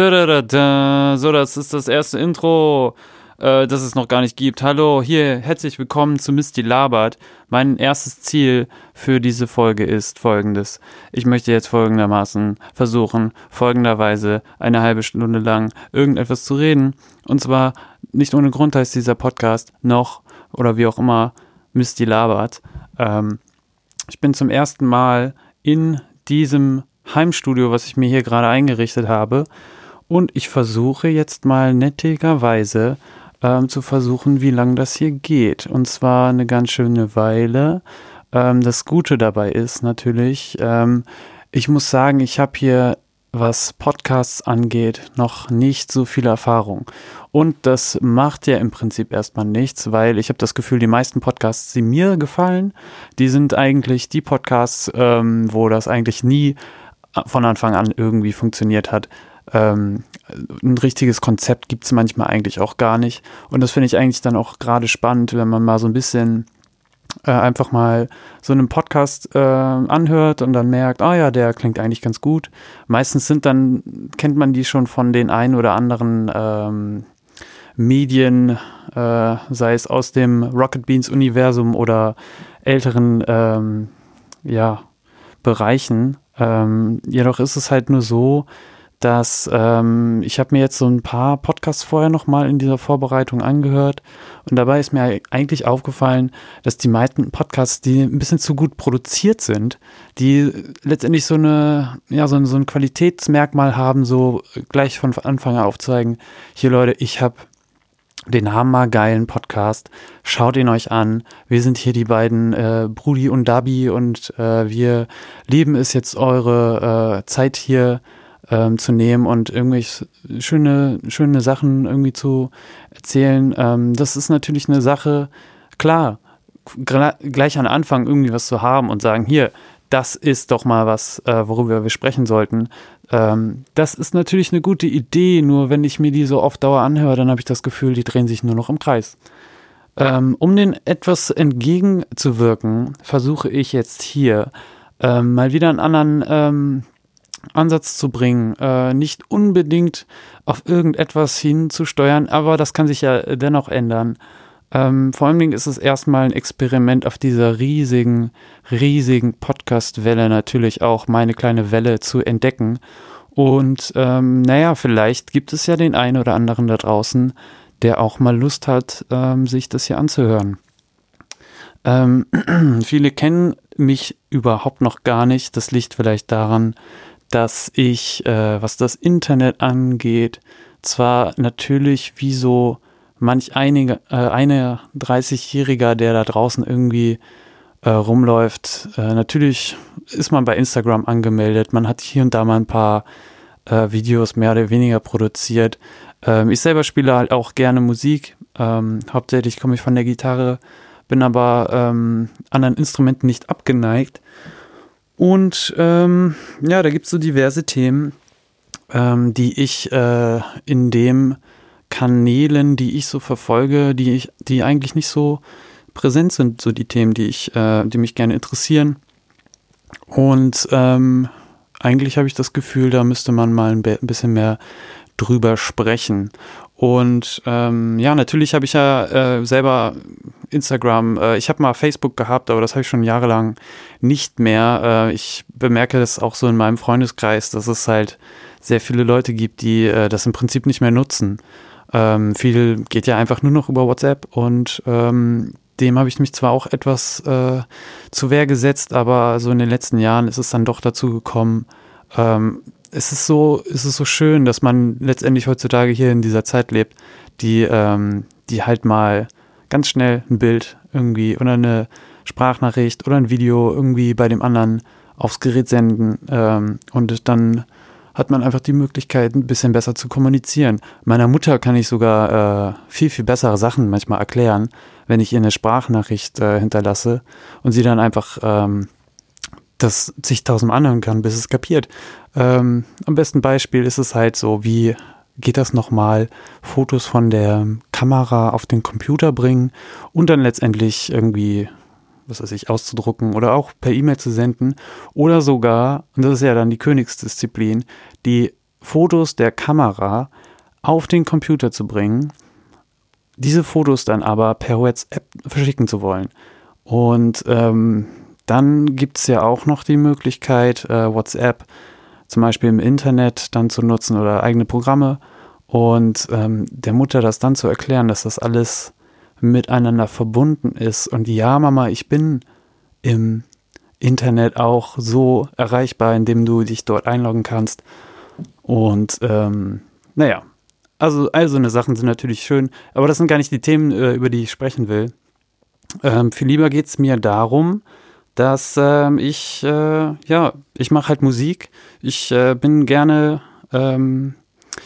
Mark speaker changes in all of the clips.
Speaker 1: So, das ist das erste Intro, äh, das es noch gar nicht gibt. Hallo, hier, herzlich willkommen zu Misty labert. Mein erstes Ziel für diese Folge ist folgendes. Ich möchte jetzt folgendermaßen versuchen, folgenderweise eine halbe Stunde lang irgendetwas zu reden. Und zwar nicht ohne Grund heißt dieser Podcast noch oder wie auch immer Misty labert. Ähm, ich bin zum ersten Mal in diesem Heimstudio, was ich mir hier gerade eingerichtet habe. Und ich versuche jetzt mal nettigerweise ähm, zu versuchen, wie lange das hier geht. Und zwar eine ganz schöne Weile. Ähm, das Gute dabei ist natürlich, ähm, ich muss sagen, ich habe hier was Podcasts angeht, noch nicht so viel Erfahrung. Und das macht ja im Prinzip erstmal nichts, weil ich habe das Gefühl, die meisten Podcasts, die mir gefallen, die sind eigentlich die Podcasts, ähm, wo das eigentlich nie von Anfang an irgendwie funktioniert hat. Ähm, ein richtiges Konzept gibt es manchmal eigentlich auch gar nicht. Und das finde ich eigentlich dann auch gerade spannend, wenn man mal so ein bisschen äh, einfach mal so einen Podcast äh, anhört und dann merkt, ah oh ja, der klingt eigentlich ganz gut. Meistens sind dann, kennt man die schon von den ein oder anderen ähm, Medien, äh, sei es aus dem Rocket Beans Universum oder älteren ähm, ja, Bereichen. Ähm, jedoch ist es halt nur so, dass ähm, ich habe mir jetzt so ein paar Podcasts vorher nochmal in dieser Vorbereitung angehört und dabei ist mir eigentlich aufgefallen, dass die meisten Podcasts, die ein bisschen zu gut produziert sind, die letztendlich so eine, ja, so ein, so ein Qualitätsmerkmal haben, so gleich von Anfang an aufzeigen, hier Leute, ich habe den hammergeilen Podcast. Schaut ihn euch an. Wir sind hier die beiden äh, Brudi und Dabi und äh, wir lieben es jetzt eure äh, Zeit hier ähm, zu nehmen und irgendwelche schöne, schöne Sachen irgendwie zu erzählen. Ähm, das ist natürlich eine Sache, klar, gleich am Anfang irgendwie was zu haben und sagen, hier, das ist doch mal was, äh, worüber wir sprechen sollten. Ähm, das ist natürlich eine gute Idee, nur wenn ich mir die so auf Dauer anhöre, dann habe ich das Gefühl, die drehen sich nur noch im Kreis. Ähm, um den etwas entgegenzuwirken, versuche ich jetzt hier ähm, mal wieder einen anderen ähm, Ansatz zu bringen, äh, nicht unbedingt auf irgendetwas hinzusteuern, aber das kann sich ja dennoch ändern. Ähm, vor allen Dingen ist es erstmal ein Experiment auf dieser riesigen, riesigen Podcast-Welle natürlich auch meine kleine Welle zu entdecken. Und ähm, naja, vielleicht gibt es ja den einen oder anderen da draußen, der auch mal Lust hat, ähm, sich das hier anzuhören. Ähm, viele kennen mich überhaupt noch gar nicht. Das liegt vielleicht daran, dass ich, äh, was das Internet angeht, zwar natürlich wie so manch einige, äh, eine 30-Jähriger, der da draußen irgendwie äh, rumläuft, äh, natürlich ist man bei Instagram angemeldet, man hat hier und da mal ein paar äh, Videos mehr oder weniger produziert. Ähm, ich selber spiele halt auch gerne Musik, ähm, hauptsächlich komme ich von der Gitarre, bin aber ähm, anderen Instrumenten nicht abgeneigt und ähm, ja, da gibt es so diverse Themen, ähm, die ich äh, in dem Kanälen, die ich so verfolge, die ich, die eigentlich nicht so präsent sind, so die Themen, die ich, äh, die mich gerne interessieren. Und ähm, eigentlich habe ich das Gefühl, da müsste man mal ein bisschen mehr drüber sprechen. Und ähm, ja, natürlich habe ich ja äh, selber Instagram, äh, ich habe mal Facebook gehabt, aber das habe ich schon jahrelang nicht mehr. Äh, ich bemerke das auch so in meinem Freundeskreis, dass es halt sehr viele Leute gibt, die äh, das im Prinzip nicht mehr nutzen. Ähm, viel geht ja einfach nur noch über WhatsApp und ähm, dem habe ich mich zwar auch etwas äh, zu Wehr gesetzt, aber so in den letzten Jahren ist es dann doch dazu gekommen, ähm, es ist so, es ist so schön, dass man letztendlich heutzutage hier in dieser Zeit lebt, die, ähm, die halt mal ganz schnell ein Bild irgendwie oder eine Sprachnachricht oder ein Video irgendwie bei dem anderen aufs Gerät senden ähm, und dann hat man einfach die Möglichkeit, ein bisschen besser zu kommunizieren. Meiner Mutter kann ich sogar äh, viel, viel bessere Sachen manchmal erklären, wenn ich ihr eine Sprachnachricht äh, hinterlasse und sie dann einfach ähm, das zigtausend anhören kann, bis es kapiert. Ähm, am besten Beispiel ist es halt so, wie geht das nochmal, Fotos von der Kamera auf den Computer bringen und dann letztendlich irgendwie was weiß ich, auszudrucken oder auch per E-Mail zu senden oder sogar, und das ist ja dann die Königsdisziplin, die Fotos der Kamera auf den Computer zu bringen, diese Fotos dann aber per WhatsApp verschicken zu wollen. Und ähm, dann gibt es ja auch noch die Möglichkeit, äh, WhatsApp zum Beispiel im Internet dann zu nutzen oder eigene Programme und ähm, der Mutter das dann zu erklären, dass das alles miteinander verbunden ist. Und ja, Mama, ich bin im Internet auch so erreichbar, indem du dich dort einloggen kannst. Und ähm, naja, also all so eine Sachen sind natürlich schön, aber das sind gar nicht die Themen, äh, über die ich sprechen will. Ähm, viel lieber geht es mir darum, dass ähm, ich, äh, ja, ich mache halt Musik. Ich äh, bin gerne ähm,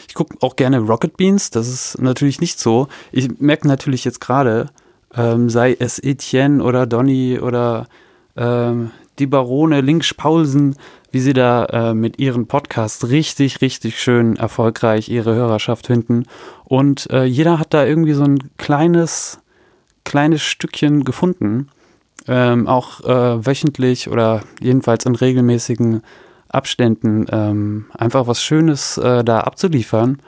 Speaker 1: ich gucke auch gerne Rocket Beans, das ist natürlich nicht so. Ich merke natürlich jetzt gerade, ähm, sei es Etienne oder Donny oder ähm, die Barone Links Paulsen, wie sie da äh, mit ihren Podcasts richtig, richtig schön erfolgreich ihre Hörerschaft finden. Und äh, jeder hat da irgendwie so ein kleines, kleines Stückchen gefunden. Ähm, auch äh, wöchentlich oder jedenfalls in regelmäßigen Abständen ähm, einfach was Schönes äh, da abzuliefern.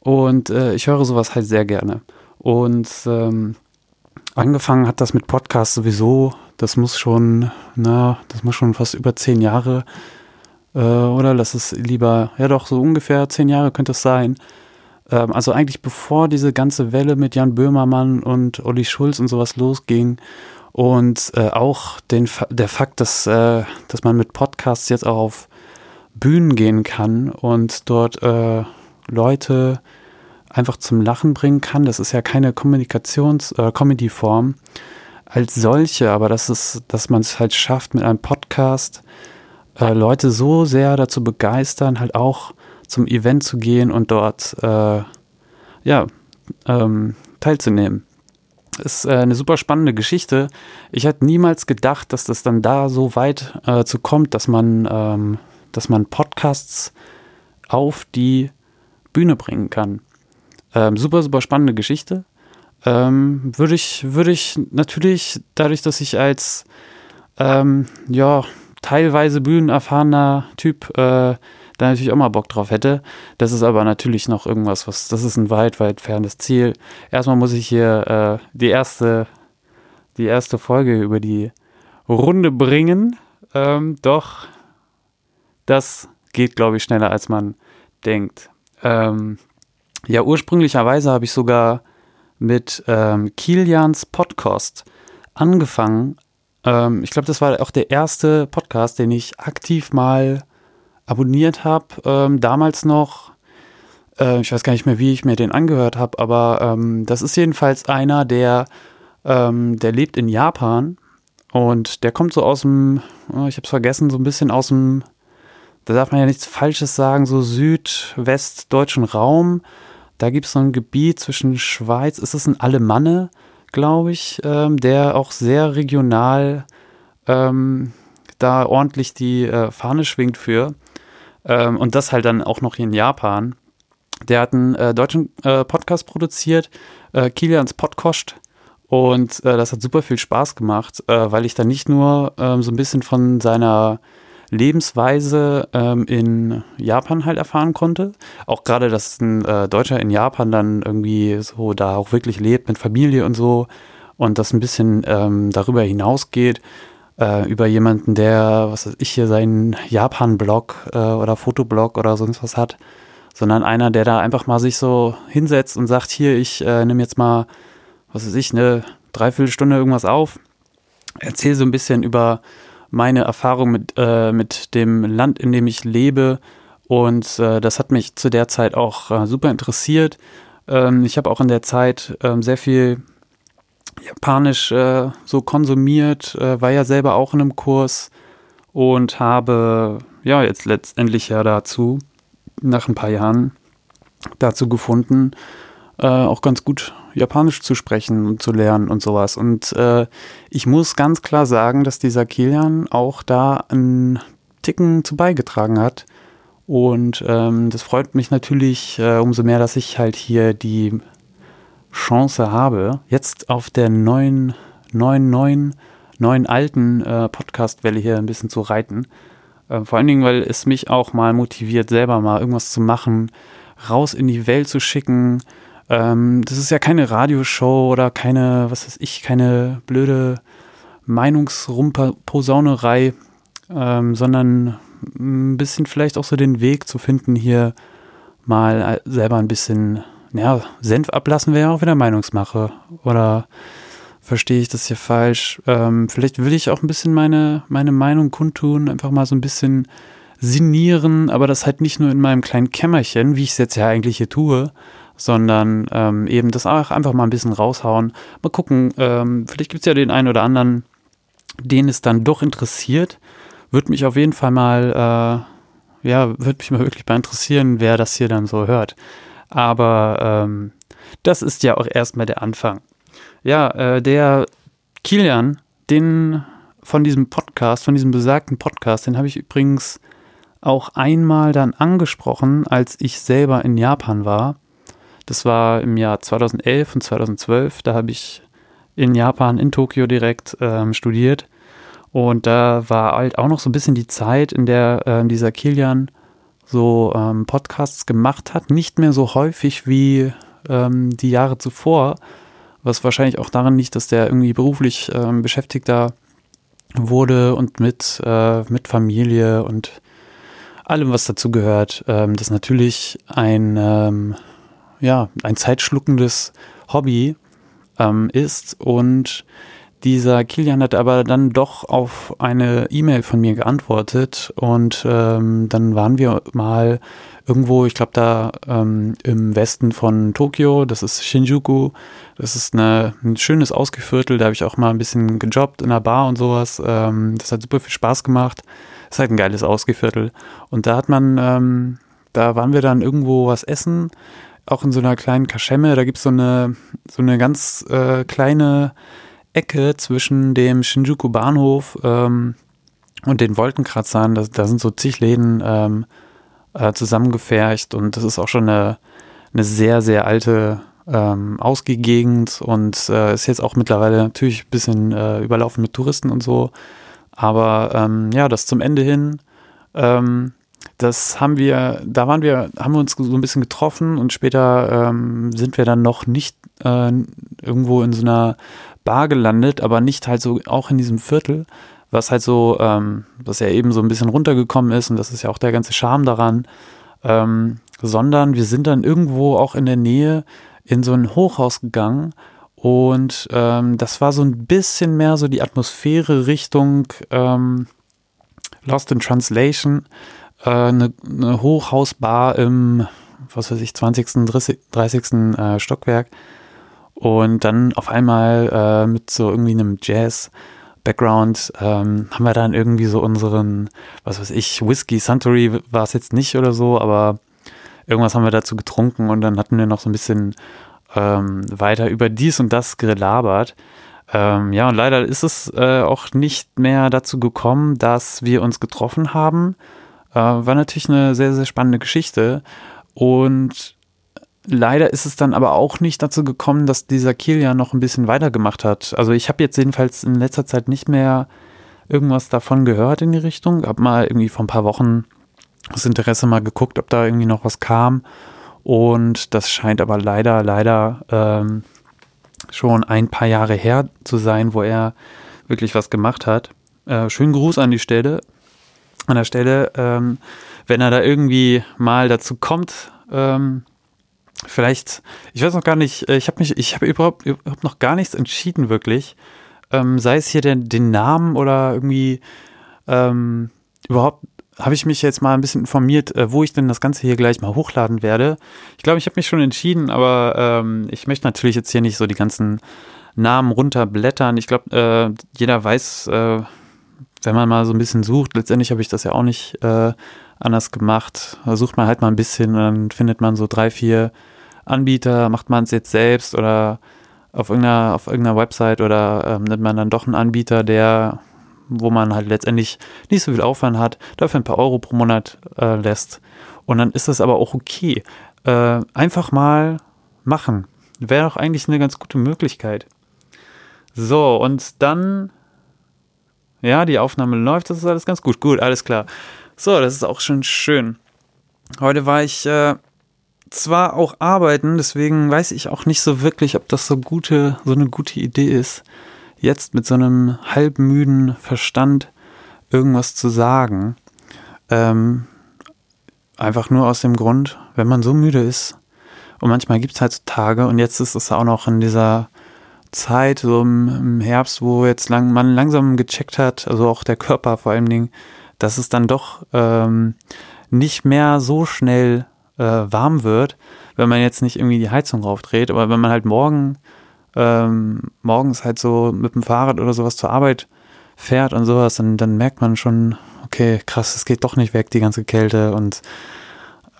Speaker 1: Und äh, ich höre sowas halt sehr gerne. Und ähm, angefangen hat das mit Podcasts sowieso. Das muss schon, na, das muss schon fast über zehn Jahre äh, oder lass es lieber, ja doch, so ungefähr zehn Jahre könnte es sein. Ähm, also eigentlich bevor diese ganze Welle mit Jan Böhmermann und Olli Schulz und sowas losging und äh, auch den, der Fakt, dass, äh, dass man mit Podcasts jetzt auch auf Bühnen gehen kann und dort äh, Leute einfach zum Lachen bringen kann. Das ist ja keine Kommunikations-, äh, Comedy-Form als solche, aber das ist, dass man es halt schafft, mit einem Podcast äh, Leute so sehr dazu begeistern, halt auch zum Event zu gehen und dort äh, ja ähm, teilzunehmen. Ist äh, eine super spannende Geschichte. Ich hätte niemals gedacht, dass das dann da so weit äh, zu kommt, dass man ähm, dass man Podcasts auf die Bühne bringen kann. Ähm, super, super spannende Geschichte. Ähm, würde ich, würde ich natürlich, dadurch, dass ich als ähm, ja, teilweise bühnenerfahrener Typ äh, da natürlich auch mal Bock drauf hätte. Das ist aber natürlich noch irgendwas, was, das ist ein weit, weit fernes Ziel. Erstmal muss ich hier äh, die erste, die erste Folge über die Runde bringen. Ähm, doch das geht, glaube ich, schneller, als man denkt. Ähm, ja, ursprünglicherweise habe ich sogar mit ähm, Kilians Podcast angefangen. Ähm, ich glaube, das war auch der erste Podcast, den ich aktiv mal abonniert habe. Ähm, damals noch, äh, ich weiß gar nicht mehr, wie ich mir den angehört habe, aber ähm, das ist jedenfalls einer, der, ähm, der lebt in Japan und der kommt so aus dem, oh, ich habe es vergessen, so ein bisschen aus dem da darf man ja nichts Falsches sagen, so südwestdeutschen Raum. Da gibt es so ein Gebiet zwischen Schweiz, ist es ein Alemanne, glaube ich, ähm, der auch sehr regional ähm, da ordentlich die äh, Fahne schwingt für. Ähm, und das halt dann auch noch hier in Japan. Der hat einen äh, deutschen äh, Podcast produziert, äh, Kilians Podcast. Und äh, das hat super viel Spaß gemacht, äh, weil ich da nicht nur ähm, so ein bisschen von seiner Lebensweise ähm, in Japan halt erfahren konnte. Auch gerade, dass ein äh, Deutscher in Japan dann irgendwie so da auch wirklich lebt mit Familie und so und das ein bisschen ähm, darüber hinausgeht, äh, über jemanden, der, was weiß ich, hier seinen Japan-Blog äh, oder Fotoblog oder sonst was hat, sondern einer, der da einfach mal sich so hinsetzt und sagt, hier, ich äh, nehme jetzt mal, was weiß ich, eine Dreiviertelstunde irgendwas auf, erzähle so ein bisschen über meine Erfahrung mit, äh, mit dem Land, in dem ich lebe. Und äh, das hat mich zu der Zeit auch äh, super interessiert. Ähm, ich habe auch in der Zeit ähm, sehr viel Japanisch äh, so konsumiert, äh, war ja selber auch in einem Kurs und habe ja jetzt letztendlich ja dazu, nach ein paar Jahren, dazu gefunden, äh, auch ganz gut Japanisch zu sprechen und zu lernen und sowas. Und äh, ich muss ganz klar sagen, dass dieser Kilian auch da einen Ticken zu beigetragen hat. Und ähm, das freut mich natürlich äh, umso mehr, dass ich halt hier die Chance habe, jetzt auf der neuen, neuen, neuen neuen alten äh, Podcast-Welle hier ein bisschen zu reiten. Äh, vor allen Dingen, weil es mich auch mal motiviert, selber mal irgendwas zu machen, raus in die Welt zu schicken. Ähm, das ist ja keine Radioshow oder keine, was weiß ich, keine blöde Meinungsrumposaunerei, ähm, sondern ein bisschen vielleicht auch so den Weg zu finden, hier mal äh, selber ein bisschen, ja, Senf ablassen wäre ja auch wieder Meinungsmache. Oder verstehe ich das hier falsch? Ähm, vielleicht will ich auch ein bisschen meine, meine Meinung kundtun, einfach mal so ein bisschen sinnieren, aber das halt nicht nur in meinem kleinen Kämmerchen, wie ich es jetzt ja eigentlich hier tue, sondern ähm, eben das auch einfach mal ein bisschen raushauen. Mal gucken, ähm, vielleicht gibt es ja den einen oder anderen, den es dann doch interessiert. Würde mich auf jeden Fall mal, äh, ja, würde mich mal wirklich mal interessieren, wer das hier dann so hört. Aber ähm, das ist ja auch erstmal der Anfang. Ja, äh, der Kilian, den von diesem Podcast, von diesem besagten Podcast, den habe ich übrigens auch einmal dann angesprochen, als ich selber in Japan war. Das war im Jahr 2011 und 2012. Da habe ich in Japan, in Tokio direkt ähm, studiert. Und da war halt auch noch so ein bisschen die Zeit, in der äh, dieser Kilian so ähm, Podcasts gemacht hat. Nicht mehr so häufig wie ähm, die Jahre zuvor, was wahrscheinlich auch daran liegt, dass der irgendwie beruflich ähm, Beschäftigter wurde und mit, äh, mit Familie und allem, was dazu gehört. Ähm, das ist natürlich ein, ähm, ja, ein zeitschluckendes Hobby ähm, ist und dieser Kilian hat aber dann doch auf eine E-Mail von mir geantwortet und ähm, dann waren wir mal irgendwo, ich glaube da ähm, im Westen von Tokio, das ist Shinjuku, das ist eine, ein schönes Ausgeviertel, da habe ich auch mal ein bisschen gejobbt in einer Bar und sowas, ähm, das hat super viel Spaß gemacht, ist halt ein geiles Ausgeviertel. Und da hat man, ähm, da waren wir dann irgendwo was essen, auch in so einer kleinen Kaschemme, da gibt es so eine, so eine ganz äh, kleine Ecke zwischen dem Shinjuku Bahnhof ähm, und den Wolkenkratzern. Da, da sind so zig Läden ähm, äh, zusammengefercht und das ist auch schon eine, eine sehr, sehr alte ähm, Ausgegegend und äh, ist jetzt auch mittlerweile natürlich ein bisschen äh, überlaufen mit Touristen und so. Aber ähm, ja, das zum Ende hin, ähm, das haben wir, da waren wir, haben wir uns so ein bisschen getroffen und später ähm, sind wir dann noch nicht äh, irgendwo in so einer Bar gelandet, aber nicht halt so auch in diesem Viertel, was halt so, ähm, was ja eben so ein bisschen runtergekommen ist und das ist ja auch der ganze Charme daran, ähm, sondern wir sind dann irgendwo auch in der Nähe in so ein Hochhaus gegangen und ähm, das war so ein bisschen mehr so die Atmosphäre Richtung ähm, Lost in Translation, äh, eine, eine Hochhausbar im, was weiß ich, 20., 30. 30. Äh, Stockwerk und dann auf einmal äh, mit so irgendwie einem Jazz-Background ähm, haben wir dann irgendwie so unseren, was weiß ich, Whisky, Suntory war es jetzt nicht oder so, aber irgendwas haben wir dazu getrunken und dann hatten wir noch so ein bisschen ähm, weiter über dies und das gelabert. Ähm, ja, und leider ist es äh, auch nicht mehr dazu gekommen, dass wir uns getroffen haben. Äh, war natürlich eine sehr, sehr spannende Geschichte. Und Leider ist es dann aber auch nicht dazu gekommen, dass dieser Kilian noch ein bisschen weitergemacht hat. Also ich habe jetzt jedenfalls in letzter Zeit nicht mehr irgendwas davon gehört in die Richtung. Hab mal irgendwie vor ein paar Wochen das Interesse mal geguckt, ob da irgendwie noch was kam. Und das scheint aber leider, leider ähm, schon ein paar Jahre her zu sein, wo er wirklich was gemacht hat. Äh, schönen Gruß an die Stelle. An der Stelle, ähm, wenn er da irgendwie mal dazu kommt, ähm, vielleicht, ich weiß noch gar nicht, äh, ich habe mich, ich habe überhaupt, überhaupt noch gar nichts entschieden, wirklich. Ähm, sei es hier den, den Namen oder irgendwie ähm, überhaupt habe ich mich jetzt mal ein bisschen informiert, äh, wo ich denn das Ganze hier gleich mal hochladen werde. Ich glaube, ich habe mich schon entschieden, aber ähm, ich möchte natürlich jetzt hier nicht so die ganzen Namen runterblättern. Ich glaube, äh, jeder weiß, äh, wenn man mal so ein bisschen sucht, letztendlich habe ich das ja auch nicht äh, anders gemacht. Da sucht man halt mal ein bisschen und dann findet man so drei, vier Anbieter, macht man es jetzt selbst oder auf irgendeiner, auf irgendeiner Website oder ähm, nimmt man dann doch einen Anbieter, der, wo man halt letztendlich nicht so viel Aufwand hat, dafür ein paar Euro pro Monat äh, lässt. Und dann ist das aber auch okay. Äh, einfach mal machen. Wäre doch eigentlich eine ganz gute Möglichkeit. So, und dann Ja, die Aufnahme läuft, das ist alles ganz gut. Gut, alles klar. So, das ist auch schon schön. Heute war ich äh, zwar auch arbeiten, deswegen weiß ich auch nicht so wirklich, ob das so gute, so eine gute Idee ist, jetzt mit so einem halbmüden Verstand irgendwas zu sagen. Ähm, einfach nur aus dem Grund, wenn man so müde ist. Und manchmal gibt es halt so Tage und jetzt ist es auch noch in dieser Zeit, so im, Herbst, wo jetzt lang, man langsam gecheckt hat, also auch der Körper vor allen Dingen, dass es dann doch ähm, nicht mehr so schnell äh, warm wird, wenn man jetzt nicht irgendwie die Heizung raufdreht. Aber wenn man halt morgen ähm, morgens halt so mit dem Fahrrad oder sowas zur Arbeit fährt und sowas, dann, dann merkt man schon, okay, krass, es geht doch nicht weg, die ganze Kälte. Und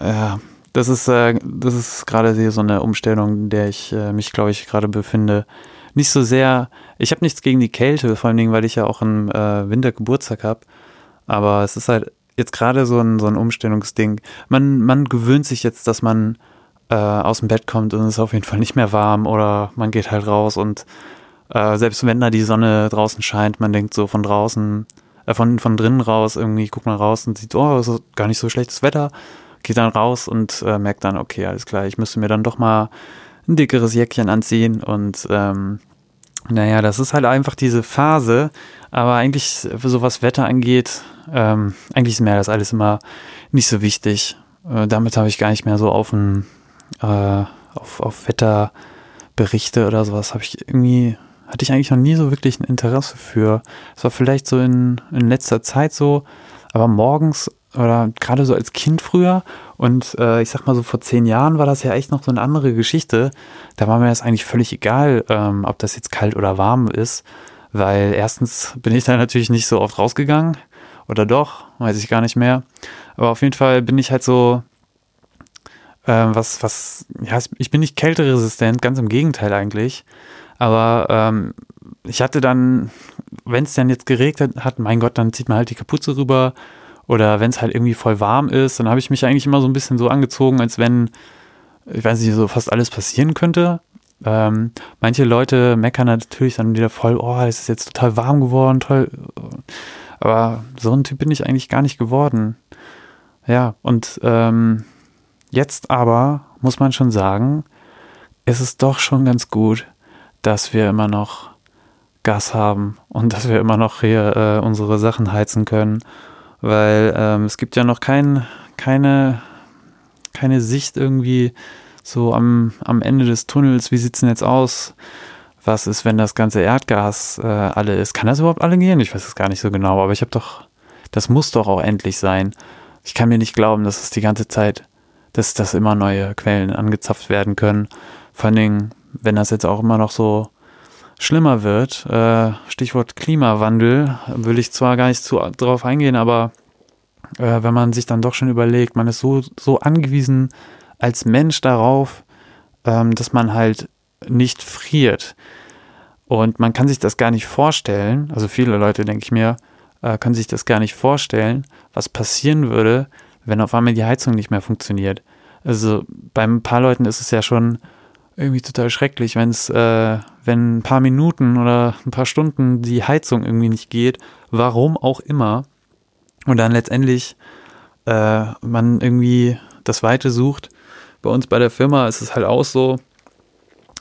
Speaker 1: ja, das ist, äh, das ist gerade so eine Umstellung, in der ich äh, mich, glaube ich, gerade befinde. Nicht so sehr, ich habe nichts gegen die Kälte, vor allen Dingen, weil ich ja auch im äh, Winter Geburtstag habe. Aber es ist halt jetzt gerade so ein, so ein Umstellungsding. Man, man gewöhnt sich jetzt, dass man äh, aus dem Bett kommt und es ist auf jeden Fall nicht mehr warm oder man geht halt raus und äh, selbst wenn da die Sonne draußen scheint, man denkt so von draußen, äh, von, von drinnen raus, irgendwie guckt man raus und sieht, oh, ist gar nicht so schlechtes Wetter, geht dann raus und äh, merkt dann, okay, alles klar, ich müsste mir dann doch mal ein dickeres Jäckchen anziehen und ähm, naja, das ist halt einfach diese Phase, aber eigentlich, so was Wetter angeht, ähm, eigentlich ist mir das alles immer nicht so wichtig. Äh, damit habe ich gar nicht mehr so auf, ein, äh, auf, auf Wetterberichte oder sowas, habe ich irgendwie, hatte ich eigentlich noch nie so wirklich ein Interesse für. Es war vielleicht so in, in letzter Zeit so, aber morgens oder gerade so als Kind früher und äh, ich sag mal so vor zehn Jahren war das ja echt noch so eine andere Geschichte. Da war mir das eigentlich völlig egal, ähm, ob das jetzt kalt oder warm ist, weil erstens bin ich da natürlich nicht so oft rausgegangen oder doch, weiß ich gar nicht mehr. Aber auf jeden Fall bin ich halt so, äh, was, was, ja, ich bin nicht kälteresistent, ganz im Gegenteil eigentlich. Aber ähm, ich hatte dann, wenn es dann jetzt geregnet hat, mein Gott, dann zieht man halt die Kapuze rüber oder wenn es halt irgendwie voll warm ist, dann habe ich mich eigentlich immer so ein bisschen so angezogen, als wenn, ich weiß nicht, so fast alles passieren könnte. Ähm, manche Leute meckern natürlich dann wieder voll, oh, es ist jetzt total warm geworden, toll. Aber so ein Typ bin ich eigentlich gar nicht geworden. Ja, und ähm, jetzt aber muss man schon sagen, es ist doch schon ganz gut, dass wir immer noch Gas haben und dass wir immer noch hier äh, unsere Sachen heizen können weil ähm, es gibt ja noch kein, keine, keine Sicht irgendwie so am, am Ende des Tunnels, wie sieht es denn jetzt aus? Was ist, wenn das ganze Erdgas äh, alle ist? Kann das überhaupt alle gehen? Ich weiß es gar nicht so genau, aber ich habe doch, das muss doch auch endlich sein. Ich kann mir nicht glauben, dass es die ganze Zeit, dass, dass immer neue Quellen angezapft werden können. Vor allen Dingen, wenn das jetzt auch immer noch so schlimmer wird. Äh, Stichwort Klimawandel, will ich zwar gar nicht zu, drauf eingehen, aber äh, wenn man sich dann doch schon überlegt, man ist so, so angewiesen als Mensch darauf, ähm, dass man halt nicht friert. Und man kann sich das gar nicht vorstellen, also viele Leute, denke ich mir, äh, können sich das gar nicht vorstellen, was passieren würde, wenn auf einmal die Heizung nicht mehr funktioniert. Also bei ein paar Leuten ist es ja schon irgendwie total schrecklich, wenn es, äh, wenn ein paar Minuten oder ein paar Stunden die Heizung irgendwie nicht geht, warum auch immer, und dann letztendlich äh, man irgendwie das Weite sucht. Bei uns bei der Firma ist es halt auch so,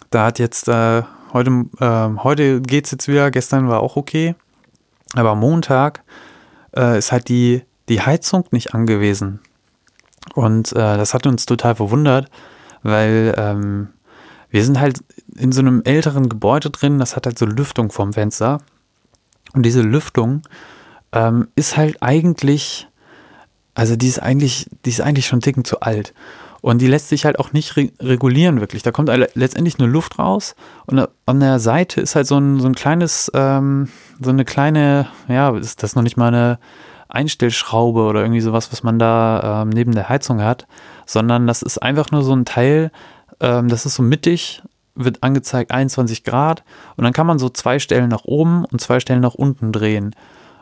Speaker 1: da hat jetzt äh, heute, äh, heute geht es jetzt wieder, gestern war auch okay, aber Montag äh, ist halt die, die Heizung nicht angewiesen. Und äh, das hat uns total verwundert, weil ähm, wir sind halt in so einem älteren Gebäude drin, das hat halt so Lüftung vom Fenster. Und diese Lüftung ähm, ist halt eigentlich, also die ist eigentlich, die ist eigentlich schon ticken zu alt. Und die lässt sich halt auch nicht re regulieren, wirklich. Da kommt letztendlich nur Luft raus und an der Seite ist halt so ein, so ein kleines, ähm, so eine kleine, ja, ist das noch nicht mal eine Einstellschraube oder irgendwie sowas, was man da ähm, neben der Heizung hat, sondern das ist einfach nur so ein Teil, ähm, das ist so mittig, wird angezeigt 21 Grad und dann kann man so zwei Stellen nach oben und zwei Stellen nach unten drehen.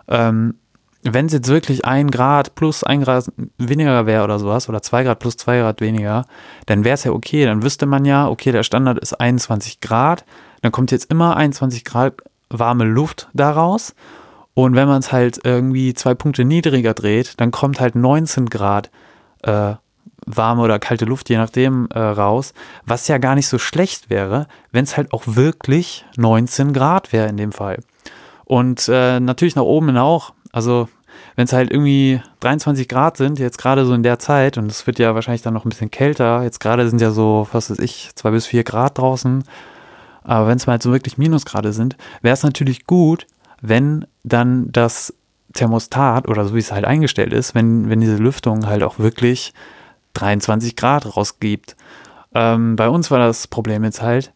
Speaker 1: Ähm, wenn es jetzt wirklich ein Grad plus ein Grad weniger wäre oder sowas, oder zwei Grad plus zwei Grad weniger, dann wäre es ja okay. Dann wüsste man ja, okay, der Standard ist 21 Grad, dann kommt jetzt immer 21 Grad warme Luft daraus Und wenn man es halt irgendwie zwei Punkte niedriger dreht, dann kommt halt 19 Grad äh, warme oder kalte Luft, je nachdem, äh, raus, was ja gar nicht so schlecht wäre, wenn es halt auch wirklich 19 Grad wäre in dem Fall. Und äh, natürlich nach oben hin auch. Also wenn es halt irgendwie 23 Grad sind, jetzt gerade so in der Zeit, und es wird ja wahrscheinlich dann noch ein bisschen kälter, jetzt gerade sind ja so, was weiß ich, zwei bis vier Grad draußen, aber wenn es mal halt so wirklich Minusgrade sind, wäre es natürlich gut, wenn dann das Thermostat oder so wie es halt eingestellt ist, wenn, wenn diese Lüftung halt auch wirklich 23 Grad rausgibt. Ähm, bei uns war das Problem jetzt halt,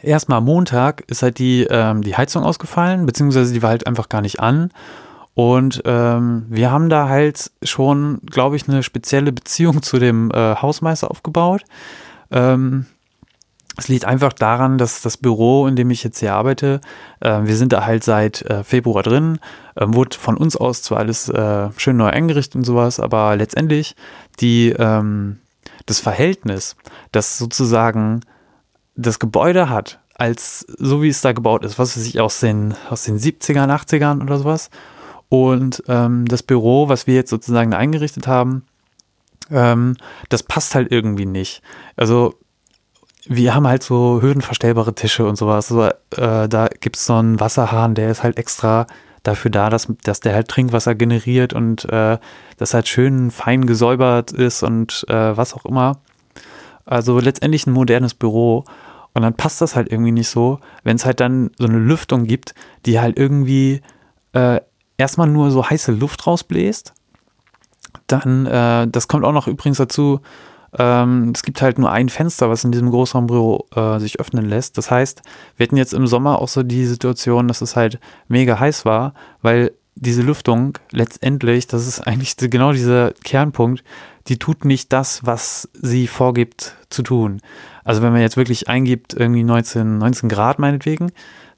Speaker 1: erstmal Montag ist halt die, ähm, die Heizung ausgefallen, beziehungsweise die war halt einfach gar nicht an. Und ähm, wir haben da halt schon, glaube ich, eine spezielle Beziehung zu dem äh, Hausmeister aufgebaut. Ähm, es liegt einfach daran, dass das Büro, in dem ich jetzt hier arbeite, äh, wir sind da halt seit äh, Februar drin, äh, wurde von uns aus zwar alles äh, schön neu eingerichtet und sowas, aber letztendlich die, ähm, das Verhältnis, das sozusagen das Gebäude hat, als so wie es da gebaut ist, was weiß ich, aus den, aus den 70ern, 80ern oder sowas, und ähm, das Büro, was wir jetzt sozusagen eingerichtet haben, ähm, das passt halt irgendwie nicht. Also wir haben halt so höhenverstellbare Tische und sowas. So, äh, da gibt es so einen Wasserhahn, der ist halt extra dafür da, dass, dass der halt Trinkwasser generiert und äh, das halt schön fein gesäubert ist und äh, was auch immer. Also letztendlich ein modernes Büro. Und dann passt das halt irgendwie nicht so, wenn es halt dann so eine Lüftung gibt, die halt irgendwie äh, erstmal nur so heiße Luft rausbläst. Dann, äh, das kommt auch noch übrigens dazu, ähm, es gibt halt nur ein Fenster, was in diesem Großraumbüro äh, sich öffnen lässt. Das heißt, wir hatten jetzt im Sommer auch so die Situation, dass es halt mega heiß war, weil diese Lüftung letztendlich, das ist eigentlich genau dieser Kernpunkt, die tut nicht das, was sie vorgibt zu tun. Also wenn man jetzt wirklich eingibt, irgendwie 19, 19 Grad meinetwegen,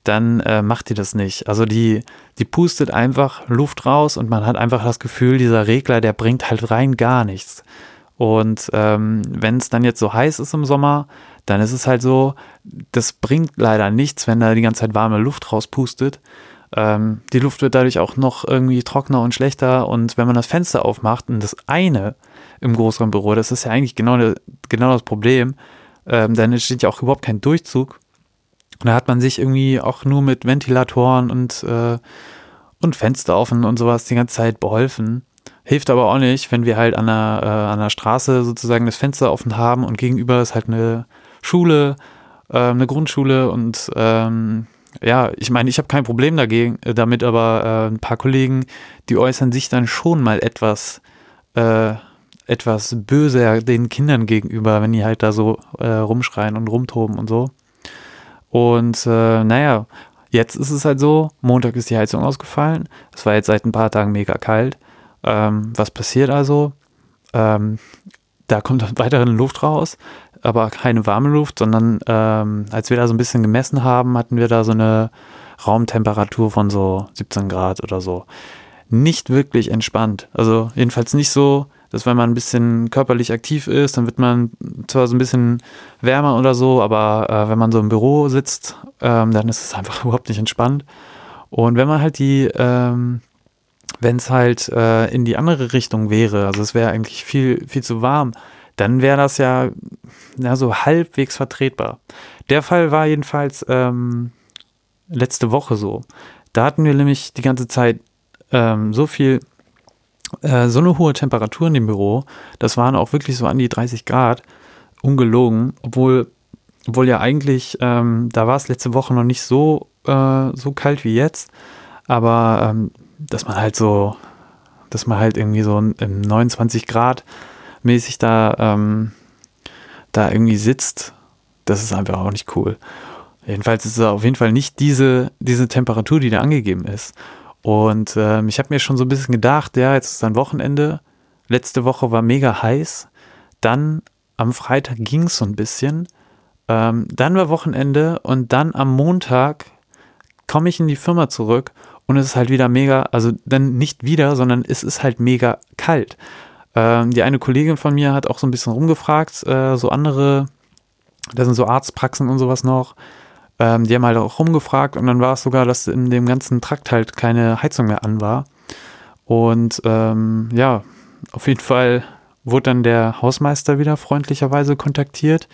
Speaker 1: dann äh, macht die das nicht. Also die, die pustet einfach Luft raus und man hat einfach das Gefühl, dieser Regler, der bringt halt rein gar nichts. Und ähm, wenn es dann jetzt so heiß ist im Sommer, dann ist es halt so, das bringt leider nichts, wenn da die ganze Zeit warme Luft rauspustet. Ähm, die Luft wird dadurch auch noch irgendwie trockener und schlechter. Und wenn man das Fenster aufmacht und das eine im größeren Büro, das ist ja eigentlich genau, genau das Problem, ähm, dann entsteht ja auch überhaupt kein Durchzug. Und da hat man sich irgendwie auch nur mit Ventilatoren und, äh, und Fenster offen und sowas die ganze Zeit beholfen. Hilft aber auch nicht, wenn wir halt an der, äh, an der Straße sozusagen das Fenster offen haben und gegenüber ist halt eine Schule, äh, eine Grundschule und ähm, ja, ich meine, ich habe kein Problem dagegen, äh, damit, aber äh, ein paar Kollegen, die äußern sich dann schon mal etwas, äh, etwas böse den Kindern gegenüber, wenn die halt da so äh, rumschreien und rumtoben und so. Und äh, naja, jetzt ist es halt so, Montag ist die Heizung ausgefallen. Es war jetzt seit ein paar Tagen mega kalt. Ähm, was passiert also? Ähm, da kommt weiterhin Luft raus, aber keine warme Luft, sondern ähm, als wir da so ein bisschen gemessen haben, hatten wir da so eine Raumtemperatur von so 17 Grad oder so. Nicht wirklich entspannt. Also jedenfalls nicht so, dass wenn man ein bisschen körperlich aktiv ist, dann wird man zwar so ein bisschen wärmer oder so, aber äh, wenn man so im Büro sitzt, ähm, dann ist es einfach überhaupt nicht entspannt. Und wenn man halt die ähm, wenn es halt äh, in die andere Richtung wäre, also es wäre eigentlich viel, viel zu warm, dann wäre das ja, ja so halbwegs vertretbar. Der Fall war jedenfalls ähm, letzte Woche so. Da hatten wir nämlich die ganze Zeit ähm, so viel, äh, so eine hohe Temperatur in dem Büro. Das waren auch wirklich so an die 30 Grad, ungelogen, obwohl, obwohl ja eigentlich, ähm, da war es letzte Woche noch nicht so, äh, so kalt wie jetzt. Aber ähm, dass man halt so, dass man halt irgendwie so im 29 Grad mäßig da, ähm, da irgendwie sitzt, das ist einfach auch nicht cool. Jedenfalls ist es auf jeden Fall nicht diese, diese Temperatur, die da angegeben ist. Und ähm, ich habe mir schon so ein bisschen gedacht, ja, jetzt ist dann Wochenende. Letzte Woche war mega heiß. Dann am Freitag ging es so ein bisschen. Ähm, dann war Wochenende und dann am Montag komme ich in die Firma zurück und es ist halt wieder mega, also dann nicht wieder, sondern es ist halt mega kalt. Ähm, die eine Kollegin von mir hat auch so ein bisschen rumgefragt, äh, so andere, da sind so Arztpraxen und sowas noch. Ähm, die haben halt auch rumgefragt und dann war es sogar, dass in dem ganzen Trakt halt keine Heizung mehr an war. Und ähm, ja, auf jeden Fall wurde dann der Hausmeister wieder freundlicherweise kontaktiert.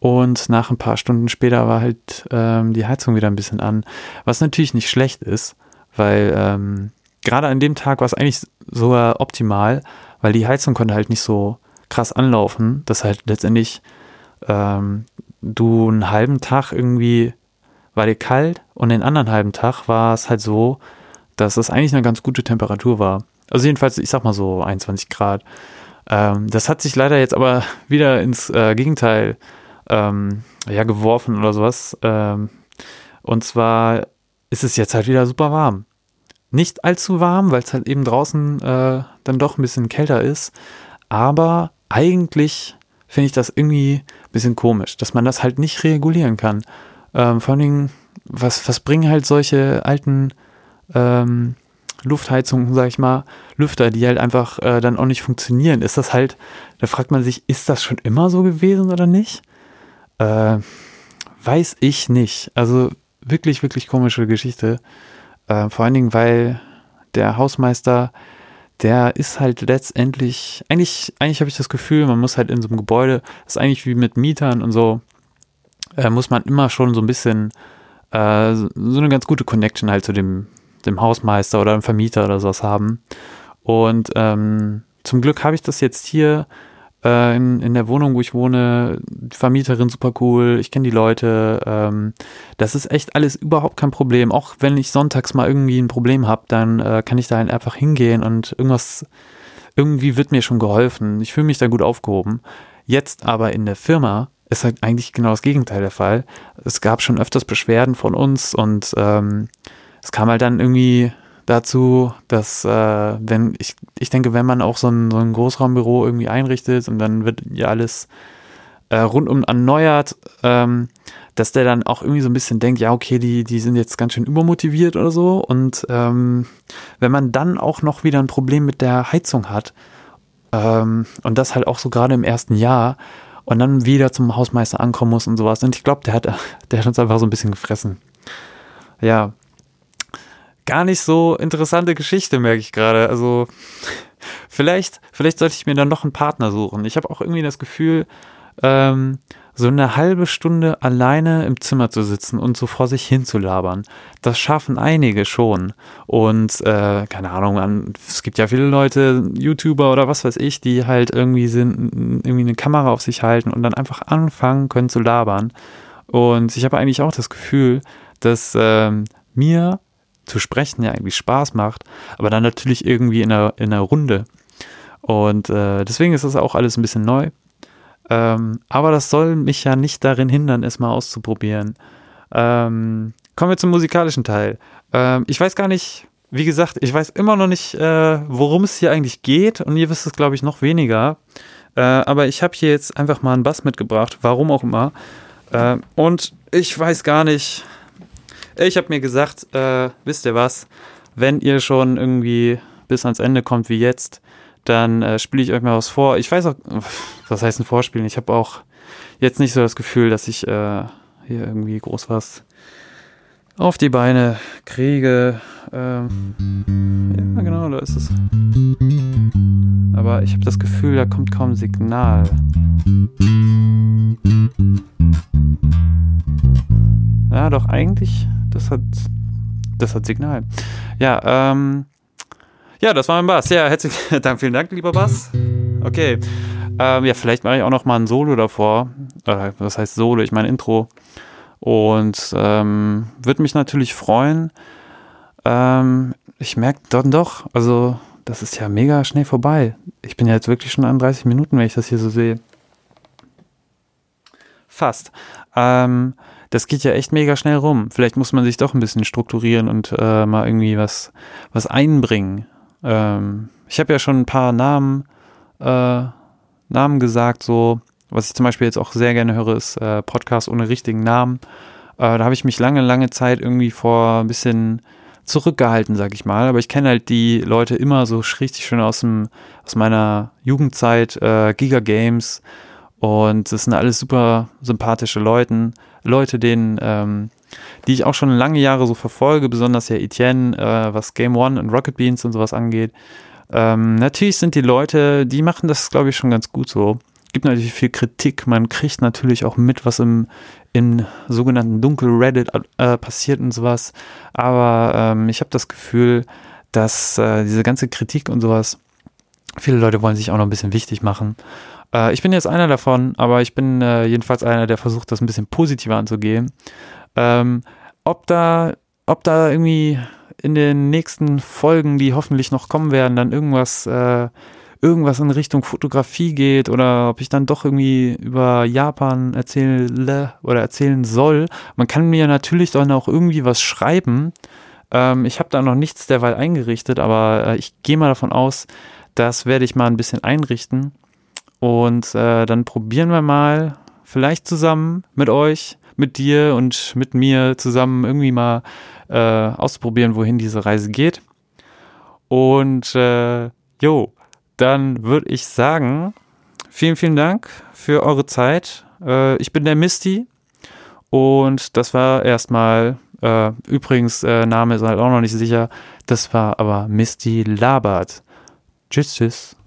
Speaker 1: Und nach ein paar Stunden später war halt ähm, die Heizung wieder ein bisschen an. Was natürlich nicht schlecht ist, weil ähm, gerade an dem Tag war es eigentlich sogar optimal, weil die Heizung konnte halt nicht so krass anlaufen, dass halt letztendlich ähm, du einen halben Tag irgendwie war dir kalt und den anderen halben Tag war es halt so, dass es eigentlich eine ganz gute Temperatur war. Also jedenfalls, ich sag mal so 21 Grad. Ähm, das hat sich leider jetzt aber wieder ins äh, Gegenteil ähm, ja, geworfen oder sowas. Ähm, und zwar ist es jetzt halt wieder super warm. Nicht allzu warm, weil es halt eben draußen äh, dann doch ein bisschen kälter ist. Aber eigentlich finde ich das irgendwie bisschen komisch, dass man das halt nicht regulieren kann. Ähm, vor allen Dingen, was, was bringen halt solche alten ähm, Luftheizungen, sag ich mal, Lüfter, die halt einfach äh, dann auch nicht funktionieren? Ist das halt, da fragt man sich, ist das schon immer so gewesen oder nicht? Äh, weiß ich nicht. Also wirklich, wirklich komische Geschichte. Äh, vor allen Dingen, weil der Hausmeister, der ist halt letztendlich, eigentlich, eigentlich habe ich das Gefühl, man muss halt in so einem Gebäude, das ist eigentlich wie mit Mietern und so, äh, muss man immer schon so ein bisschen äh, so eine ganz gute Connection halt zu dem, dem Hausmeister oder dem Vermieter oder sowas haben. Und ähm, zum Glück habe ich das jetzt hier äh, in, in der Wohnung, wo ich wohne, die Vermieterin super cool, ich kenne die Leute. Ähm, das ist echt alles überhaupt kein Problem. Auch wenn ich sonntags mal irgendwie ein Problem habe, dann äh, kann ich da halt einfach hingehen und irgendwas, irgendwie wird mir schon geholfen. Ich fühle mich da gut aufgehoben. Jetzt aber in der Firma ist halt eigentlich genau das Gegenteil der Fall. Es gab schon öfters Beschwerden von uns und ähm, es kam halt dann irgendwie dazu, dass äh, wenn ich, ich denke, wenn man auch so ein, so ein Großraumbüro irgendwie einrichtet und dann wird ja alles äh, rundum erneuert, ähm, dass der dann auch irgendwie so ein bisschen denkt, ja, okay, die, die sind jetzt ganz schön übermotiviert oder so. Und ähm, wenn man dann auch noch wieder ein Problem mit der Heizung hat, ähm, und das halt auch so gerade im ersten Jahr, und dann wieder zum Hausmeister ankommen muss und sowas. Und ich glaube, der hat, der hat uns einfach so ein bisschen gefressen. Ja, gar nicht so interessante Geschichte, merke ich gerade. Also vielleicht, vielleicht sollte ich mir dann noch einen Partner suchen. Ich habe auch irgendwie das Gefühl, ähm, so eine halbe Stunde alleine im Zimmer zu sitzen und so vor sich hin zu labern. Das schaffen einige schon. Und äh, keine Ahnung, an, es gibt ja viele Leute, YouTuber oder was weiß ich, die halt irgendwie sind, irgendwie eine Kamera auf sich halten und dann einfach anfangen können zu labern. Und ich habe eigentlich auch das Gefühl, dass ähm, mir zu sprechen ja irgendwie Spaß macht, aber dann natürlich irgendwie in einer, in einer Runde. Und äh, deswegen ist das auch alles ein bisschen neu. Ähm, aber das soll mich ja nicht darin hindern, es mal auszuprobieren. Ähm, kommen wir zum musikalischen Teil. Ähm, ich weiß gar nicht, wie gesagt, ich weiß immer noch nicht, äh, worum es hier eigentlich geht und ihr wisst es, glaube ich, noch weniger. Äh, aber ich habe hier jetzt einfach mal einen Bass mitgebracht, warum auch immer. Äh, und ich weiß gar nicht, ich habe mir gesagt, äh, wisst ihr was, wenn ihr schon irgendwie bis ans Ende kommt wie jetzt, dann äh, spiele ich euch mal was vor. Ich weiß auch, was heißt ein Vorspielen? Ich habe auch jetzt nicht so das Gefühl, dass ich äh, hier irgendwie groß was auf die Beine kriege. Ähm, ja, genau, da ist es. Aber ich habe das Gefühl, da kommt kaum Signal. Ja, doch, eigentlich, das hat, das hat Signal. Ja, ähm, ja, das war mein Bass. Ja, herzlichen Dank, vielen Dank, lieber Bass. Okay. Ähm, ja, vielleicht mache ich auch noch mal ein Solo davor. Äh, was heißt Solo? Ich meine Intro. Und ähm, würde mich natürlich freuen. Ähm, ich merke dann doch, also das ist ja mega schnell vorbei. Ich bin ja jetzt wirklich schon an 30 Minuten, wenn ich das hier so sehe. Fast. Ähm, das geht ja echt mega schnell rum. Vielleicht muss man sich doch ein bisschen strukturieren und äh, mal irgendwie was, was einbringen. Ähm, ich habe ja schon ein paar Namen, äh, Namen gesagt, so, was ich zum Beispiel jetzt auch sehr gerne höre, ist äh, Podcast ohne richtigen Namen. Äh, da habe ich mich lange, lange Zeit irgendwie vor ein bisschen zurückgehalten, sag ich mal. Aber ich kenne halt die Leute immer so richtig schön aus, dem, aus meiner Jugendzeit, äh, Giga Games. Und das sind alles super sympathische Leute. Leute, denen, ähm, die ich auch schon lange Jahre so verfolge, besonders ja Etienne, äh, was Game One und Rocket Beans und sowas angeht. Ähm, natürlich sind die Leute, die machen das, glaube ich, schon ganz gut so. Gibt natürlich viel Kritik. Man kriegt natürlich auch mit, was im, im sogenannten Dunkel Reddit äh, passiert und sowas. Aber ähm, ich habe das Gefühl, dass äh, diese ganze Kritik und sowas, viele Leute wollen sich auch noch ein bisschen wichtig machen. Äh, ich bin jetzt einer davon, aber ich bin äh, jedenfalls einer, der versucht, das ein bisschen positiver anzugehen. Ähm, ob da, ob da irgendwie in den nächsten Folgen, die hoffentlich noch kommen werden, dann irgendwas, äh, irgendwas in Richtung Fotografie geht oder ob ich dann doch irgendwie über Japan erzähle oder erzählen soll. Man kann mir natürlich dann auch irgendwie was schreiben. Ähm, ich habe da noch nichts derweil eingerichtet, aber äh, ich gehe mal davon aus, das werde ich mal ein bisschen einrichten. Und äh, dann probieren wir mal, vielleicht zusammen mit euch, mit dir und mit mir zusammen irgendwie mal äh, auszuprobieren, wohin diese Reise geht. Und äh, jo, dann würde ich sagen, vielen, vielen Dank für eure Zeit. Äh, ich bin der Misty und das war erstmal, äh, übrigens, äh, Name ist halt auch noch nicht sicher, das war aber Misty Labert. Tschüss, tschüss.